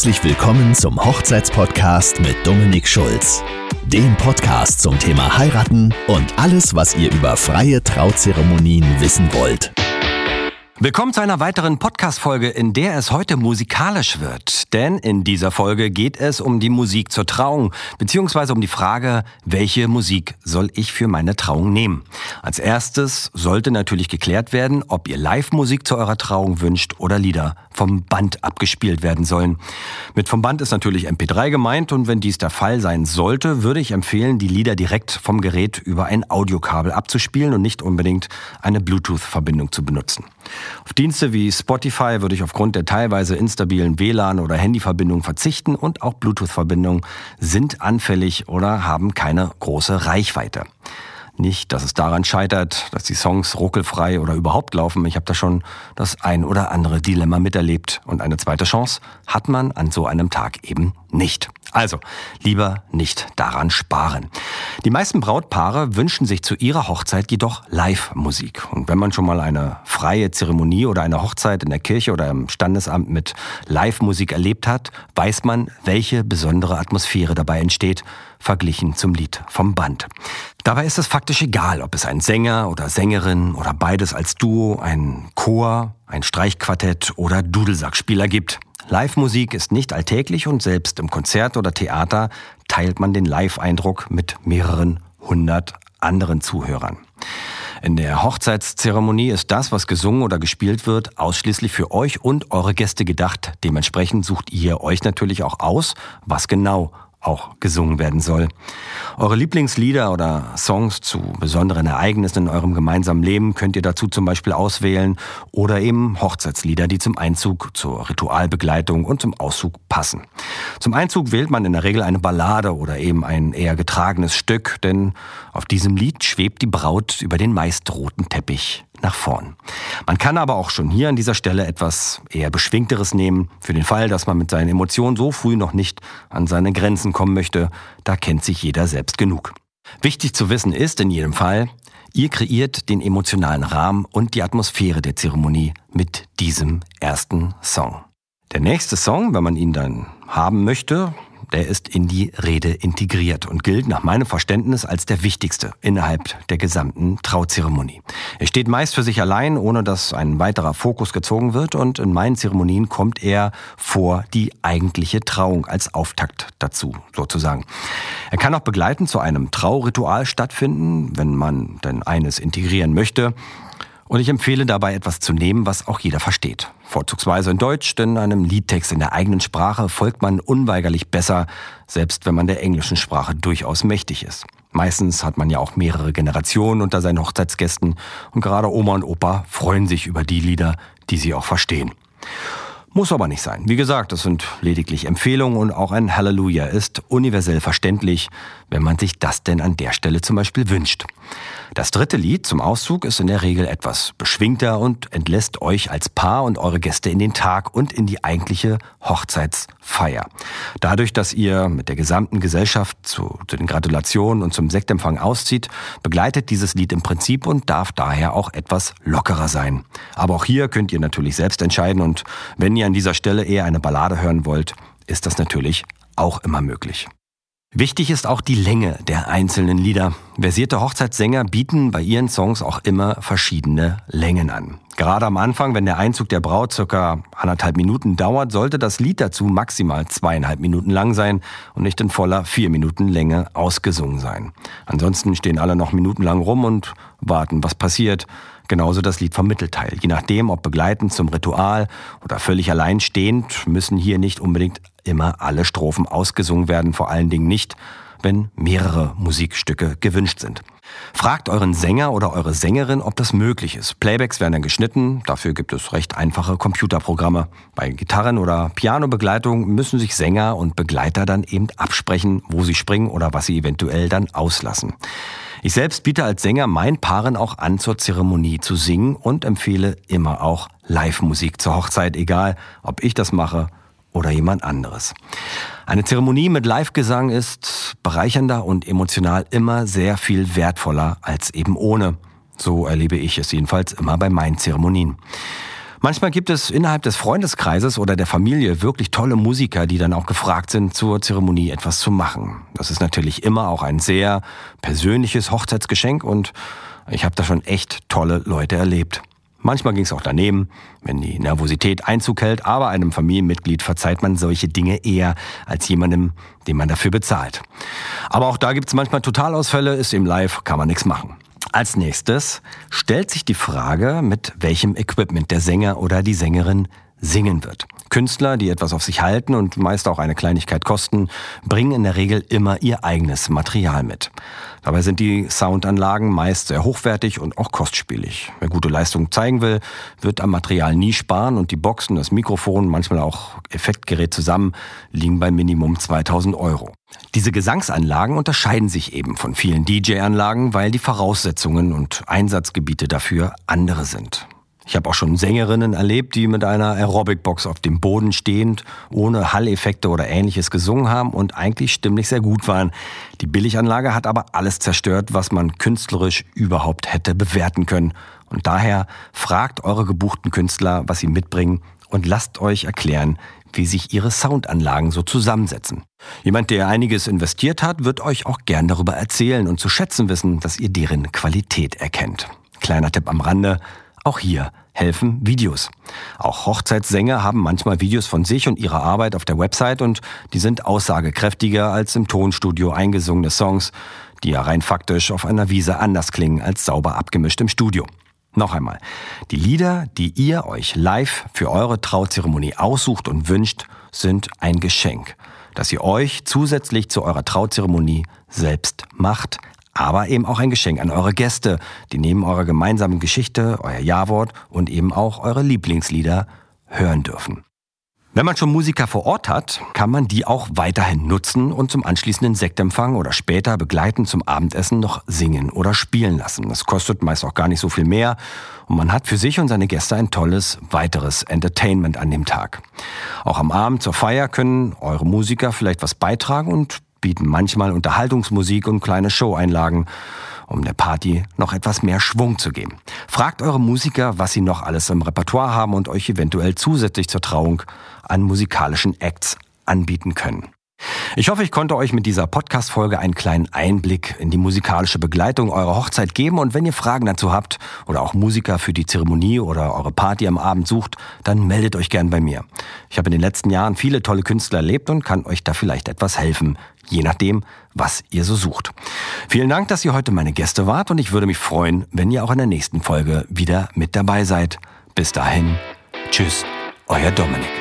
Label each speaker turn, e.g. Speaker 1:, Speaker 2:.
Speaker 1: Herzlich willkommen zum Hochzeitspodcast mit Dominik Schulz. Dem Podcast zum Thema Heiraten und alles, was ihr über freie Trauzeremonien wissen wollt.
Speaker 2: Willkommen zu einer weiteren Podcast-Folge, in der es heute musikalisch wird. Denn in dieser Folge geht es um die Musik zur Trauung, beziehungsweise um die Frage, welche Musik soll ich für meine Trauung nehmen? Als erstes sollte natürlich geklärt werden, ob ihr Live-Musik zu eurer Trauung wünscht oder Lieder vom Band abgespielt werden sollen. Mit vom Band ist natürlich MP3 gemeint und wenn dies der Fall sein sollte, würde ich empfehlen, die Lieder direkt vom Gerät über ein Audiokabel abzuspielen und nicht unbedingt eine Bluetooth-Verbindung zu benutzen. Auf Dienste wie Spotify würde ich aufgrund der teilweise instabilen WLAN- oder Handyverbindung verzichten und auch Bluetooth-Verbindungen sind anfällig oder haben keine große Reichweite. Nicht, dass es daran scheitert, dass die Songs ruckelfrei oder überhaupt laufen. Ich habe da schon das ein oder andere Dilemma miterlebt. Und eine zweite Chance hat man an so einem Tag eben nicht. Also, lieber nicht daran sparen. Die meisten Brautpaare wünschen sich zu ihrer Hochzeit jedoch Live-Musik. Und wenn man schon mal eine freie Zeremonie oder eine Hochzeit in der Kirche oder im Standesamt mit Live-Musik erlebt hat, weiß man, welche besondere Atmosphäre dabei entsteht, verglichen zum Lied vom Band. Dabei ist es faktisch egal, ob es ein Sänger oder Sängerin oder beides als Duo, ein Chor, ein Streichquartett oder Dudelsackspieler gibt. Live-Musik ist nicht alltäglich und selbst im Konzert oder Theater teilt man den Live-Eindruck mit mehreren hundert anderen Zuhörern. In der Hochzeitszeremonie ist das, was gesungen oder gespielt wird, ausschließlich für euch und eure Gäste gedacht. Dementsprechend sucht ihr euch natürlich auch aus, was genau auch gesungen werden soll. Eure Lieblingslieder oder Songs zu besonderen Ereignissen in eurem gemeinsamen Leben könnt ihr dazu zum Beispiel auswählen oder eben Hochzeitslieder, die zum Einzug, zur Ritualbegleitung und zum Auszug passen. Zum Einzug wählt man in der Regel eine Ballade oder eben ein eher getragenes Stück, denn auf diesem Lied schwebt die Braut über den meist roten Teppich nach vorn. Man kann aber auch schon hier an dieser Stelle etwas eher Beschwingteres nehmen, für den Fall, dass man mit seinen Emotionen so früh noch nicht an seine Grenzen kommen möchte. Da kennt sich jeder selbst genug. Wichtig zu wissen ist in jedem Fall, ihr kreiert den emotionalen Rahmen und die Atmosphäre der Zeremonie mit diesem ersten Song. Der nächste Song, wenn man ihn dann haben möchte, der ist in die Rede integriert und gilt nach meinem Verständnis als der wichtigste innerhalb der gesamten Trauzeremonie. Er steht meist für sich allein, ohne dass ein weiterer Fokus gezogen wird und in meinen Zeremonien kommt er vor die eigentliche Trauung als Auftakt dazu, sozusagen. Er kann auch begleitend zu einem Trauritual stattfinden, wenn man denn eines integrieren möchte. Und ich empfehle dabei etwas zu nehmen, was auch jeder versteht. Vorzugsweise in Deutsch, denn einem Liedtext in der eigenen Sprache folgt man unweigerlich besser, selbst wenn man der englischen Sprache durchaus mächtig ist. Meistens hat man ja auch mehrere Generationen unter seinen Hochzeitsgästen und gerade Oma und Opa freuen sich über die Lieder, die sie auch verstehen. Muss aber nicht sein. Wie gesagt, das sind lediglich Empfehlungen und auch ein Halleluja ist universell verständlich, wenn man sich das denn an der Stelle zum Beispiel wünscht. Das dritte Lied zum Auszug ist in der Regel etwas beschwingter und entlässt euch als Paar und eure Gäste in den Tag und in die eigentliche Hochzeitsfeier. Dadurch, dass ihr mit der gesamten Gesellschaft zu, zu den Gratulationen und zum Sektempfang auszieht, begleitet dieses Lied im Prinzip und darf daher auch etwas lockerer sein. Aber auch hier könnt ihr natürlich selbst entscheiden und wenn ihr an dieser Stelle eher eine Ballade hören wollt, ist das natürlich auch immer möglich. Wichtig ist auch die Länge der einzelnen Lieder. Versierte Hochzeitssänger bieten bei ihren Songs auch immer verschiedene Längen an. Gerade am Anfang, wenn der Einzug der Braut circa anderthalb Minuten dauert, sollte das Lied dazu maximal zweieinhalb Minuten lang sein und nicht in voller vier Minuten Länge ausgesungen sein. Ansonsten stehen alle noch minutenlang rum und warten, was passiert. Genauso das Lied vom Mittelteil. Je nachdem, ob begleitend zum Ritual oder völlig alleinstehend, müssen hier nicht unbedingt immer alle Strophen ausgesungen werden, vor allen Dingen nicht, wenn mehrere Musikstücke gewünscht sind. Fragt euren Sänger oder eure Sängerin, ob das möglich ist. Playbacks werden dann geschnitten, dafür gibt es recht einfache Computerprogramme. Bei Gitarren- oder Pianobegleitung müssen sich Sänger und Begleiter dann eben absprechen, wo sie springen oder was sie eventuell dann auslassen. Ich selbst biete als Sänger meinen Paaren auch an, zur Zeremonie zu singen und empfehle immer auch Live-Musik zur Hochzeit, egal ob ich das mache oder jemand anderes. Eine Zeremonie mit Live-Gesang ist bereichernder und emotional immer sehr viel wertvoller als eben ohne. So erlebe ich es jedenfalls immer bei meinen Zeremonien. Manchmal gibt es innerhalb des Freundeskreises oder der Familie wirklich tolle Musiker, die dann auch gefragt sind, zur Zeremonie etwas zu machen. Das ist natürlich immer auch ein sehr persönliches Hochzeitsgeschenk und ich habe da schon echt tolle Leute erlebt. Manchmal ging es auch daneben, wenn die Nervosität Einzug hält, aber einem Familienmitglied verzeiht man solche Dinge eher als jemandem, den man dafür bezahlt. Aber auch da gibt es manchmal Totalausfälle, ist im Live, kann man nichts machen. Als nächstes stellt sich die Frage, mit welchem Equipment der Sänger oder die Sängerin singen wird. Künstler, die etwas auf sich halten und meist auch eine Kleinigkeit kosten, bringen in der Regel immer ihr eigenes Material mit. Dabei sind die Soundanlagen meist sehr hochwertig und auch kostspielig. Wer gute Leistung zeigen will, wird am Material nie sparen und die Boxen, das Mikrofon, manchmal auch Effektgerät zusammen liegen bei Minimum 2000 Euro. Diese Gesangsanlagen unterscheiden sich eben von vielen DJ-Anlagen, weil die Voraussetzungen und Einsatzgebiete dafür andere sind. Ich habe auch schon Sängerinnen erlebt, die mit einer Aerobic-Box auf dem Boden stehend, ohne Halleffekte oder ähnliches gesungen haben und eigentlich stimmlich sehr gut waren. Die Billiganlage hat aber alles zerstört, was man künstlerisch überhaupt hätte bewerten können. Und daher fragt eure gebuchten Künstler, was sie mitbringen und lasst euch erklären, wie sich ihre Soundanlagen so zusammensetzen. Jemand, der einiges investiert hat, wird euch auch gern darüber erzählen und zu schätzen wissen, dass ihr deren Qualität erkennt. Kleiner Tipp am Rande, auch hier helfen Videos. Auch Hochzeitssänger haben manchmal Videos von sich und ihrer Arbeit auf der Website und die sind aussagekräftiger als im Tonstudio eingesungene Songs, die ja rein faktisch auf einer Wiese anders klingen als sauber abgemischt im Studio. Noch einmal, die Lieder, die ihr euch live für eure Trauzeremonie aussucht und wünscht, sind ein Geschenk, das ihr euch zusätzlich zu eurer Trauzeremonie selbst macht, aber eben auch ein Geschenk an eure Gäste, die neben eurer gemeinsamen Geschichte, euer Ja-Wort und eben auch eure Lieblingslieder hören dürfen. Wenn man schon Musiker vor Ort hat, kann man die auch weiterhin nutzen und zum anschließenden Sektempfang oder später begleitend zum Abendessen noch singen oder spielen lassen. Das kostet meist auch gar nicht so viel mehr und man hat für sich und seine Gäste ein tolles weiteres Entertainment an dem Tag. Auch am Abend zur Feier können eure Musiker vielleicht was beitragen und bieten manchmal Unterhaltungsmusik und kleine Showeinlagen, um der Party noch etwas mehr Schwung zu geben. Fragt eure Musiker, was sie noch alles im Repertoire haben und euch eventuell zusätzlich zur Trauung an musikalischen Acts anbieten können. Ich hoffe, ich konnte euch mit dieser Podcast-Folge einen kleinen Einblick in die musikalische Begleitung eurer Hochzeit geben. Und wenn ihr Fragen dazu habt oder auch Musiker für die Zeremonie oder eure Party am Abend sucht, dann meldet euch gern bei mir. Ich habe in den letzten Jahren viele tolle Künstler erlebt und kann euch da vielleicht etwas helfen, je nachdem, was ihr so sucht. Vielen Dank, dass ihr heute meine Gäste wart und ich würde mich freuen, wenn ihr auch in der nächsten Folge wieder mit dabei seid. Bis dahin, tschüss, euer Dominik.